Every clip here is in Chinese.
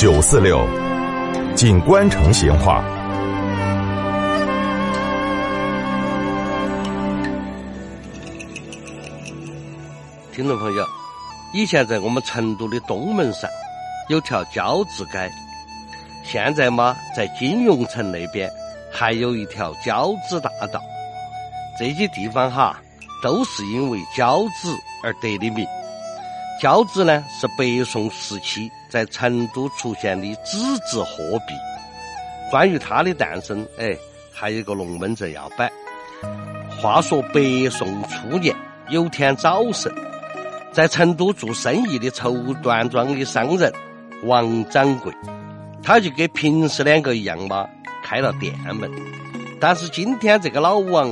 九四六，锦官城闲话。听众朋友，以前在我们成都的东门上有条交子街，现在嘛，在金融城那边还有一条交子大道。这些地方哈，都是因为交子而得的名。交子呢，是北宋时期在成都出现的纸质货币。关于它的诞生，哎，还有个龙门阵要摆。话说北宋初年，有天早晨。在成都做生意的绸缎庄的商人王掌柜，他就跟平时两个一样嘛，开了店门。但是今天这个老王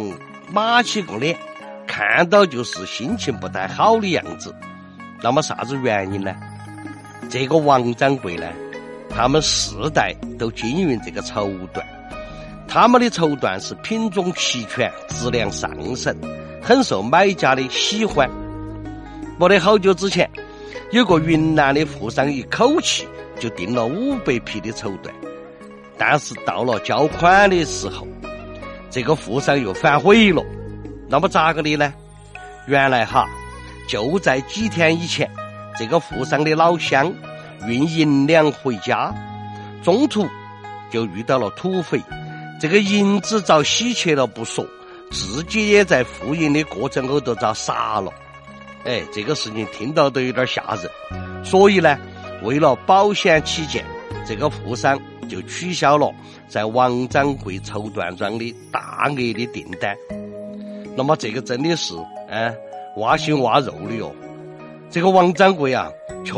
马起个脸，看到就是心情不太好的样子。那么啥子原因呢？这个王掌柜呢，他们世代都经营这个绸缎，他们的绸缎是品种齐全、质量上乘，很受买家的喜欢。没得好久之前，有个云南的富商一口气就订了五百匹的绸缎，但是到了交款的时候，这个富商又反悔了。那么咋个的呢？原来哈，就在几天以前，这个富商的老乡运银两回家，中途就遇到了土匪，这个银子遭洗劫了不说，自己也在付银的过程后头遭杀了。哎，这个事情听到都有点吓人，所以呢，为了保险起见，这个富商就取消了在王掌柜绸缎庄的大额的订单。那么这个真的是，哎，挖心挖肉的哟。这个王掌柜啊，确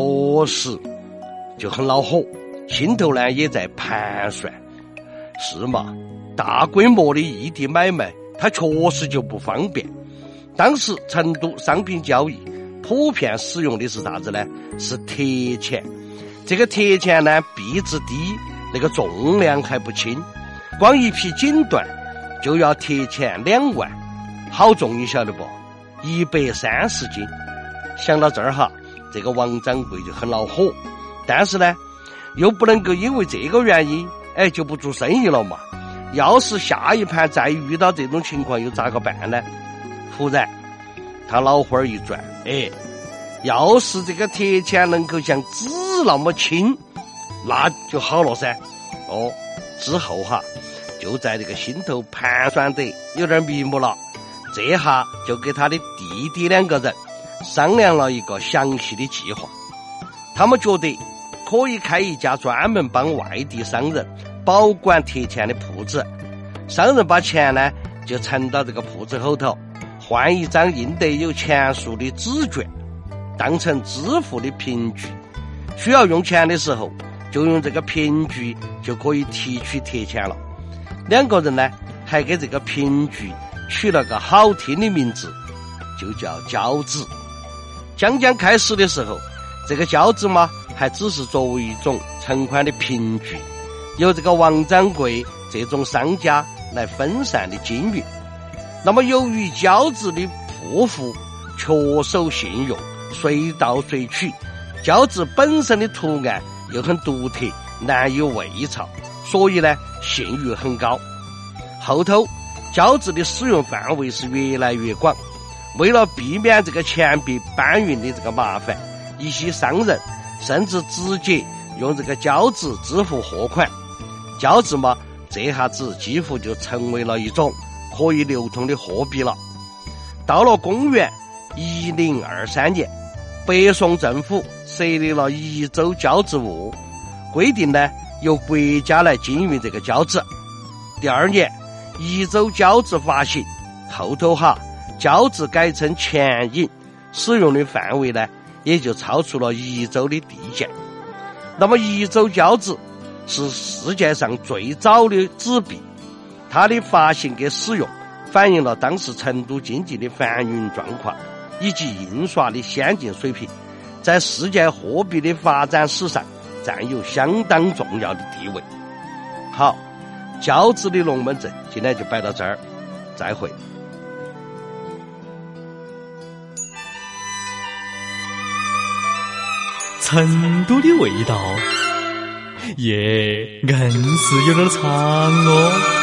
实就很恼火，心头呢也在盘算：是嘛，大规模的异地买卖，他确实就不方便。当时成都商品交易普遍使用的是啥子呢？是铁钱。这个铁钱呢，币值低，那个重量还不轻，光一匹锦缎就要铁钱两万，好重你晓得不？一百三十斤。想到这儿哈，这个王掌柜就很恼火，但是呢，又不能够因为这个原因，哎，就不做生意了嘛。要是下一盘再遇到这种情况，又咋个办呢？突然，他脑花儿一转，哎，要是这个铁钱能够像纸那么轻，那就好了噻。哦，之后哈，就在这个心头盘算得有点迷目了，这下就给他的弟弟两个人商量了一个详细的计划。他们觉得可以开一家专门帮外地商人保管铁钱的铺子，商人把钱呢就存到这个铺子后头。换一张印得有钱数的纸卷，当成支付的凭据。需要用钱的时候，就用这个凭据就可以提取铁钱了。两个人呢，还给这个凭据取了个好听的名字，就叫交子。将将开始的时候，这个胶纸嘛，还只是作为一种存款的凭据，由这个王掌柜这种商家来分散的经营。那么，由于胶纸的铺户确守信用，随到随取，胶纸本身的图案又很独特，难以伪造，所以呢，信誉很高。后头，胶纸的使用范围是越来越广。为了避免这个钱币搬运的这个麻烦，一些商人甚至直接用这个胶纸支付货款。胶纸嘛，这下子几乎就成为了一种。可以流通的货币了。到了公元一零二三年，北宋政府设立了宜州交趾务，规定呢由国家来经营这个交子。第二年，宜州交趾发行，后头哈交趾改成钱银，使用的范围呢也就超出了宜州的地界。那么宜州交趾是世界上最早的纸币。它的发行跟使用，反映了当时成都经济的繁荣状况以及印刷的先进水平，在世界货币的发展史上占有相当重要的地位。好，交子的龙门阵今天就摆到这儿，再会。成都的味道。耶，硬是有点儿长哦。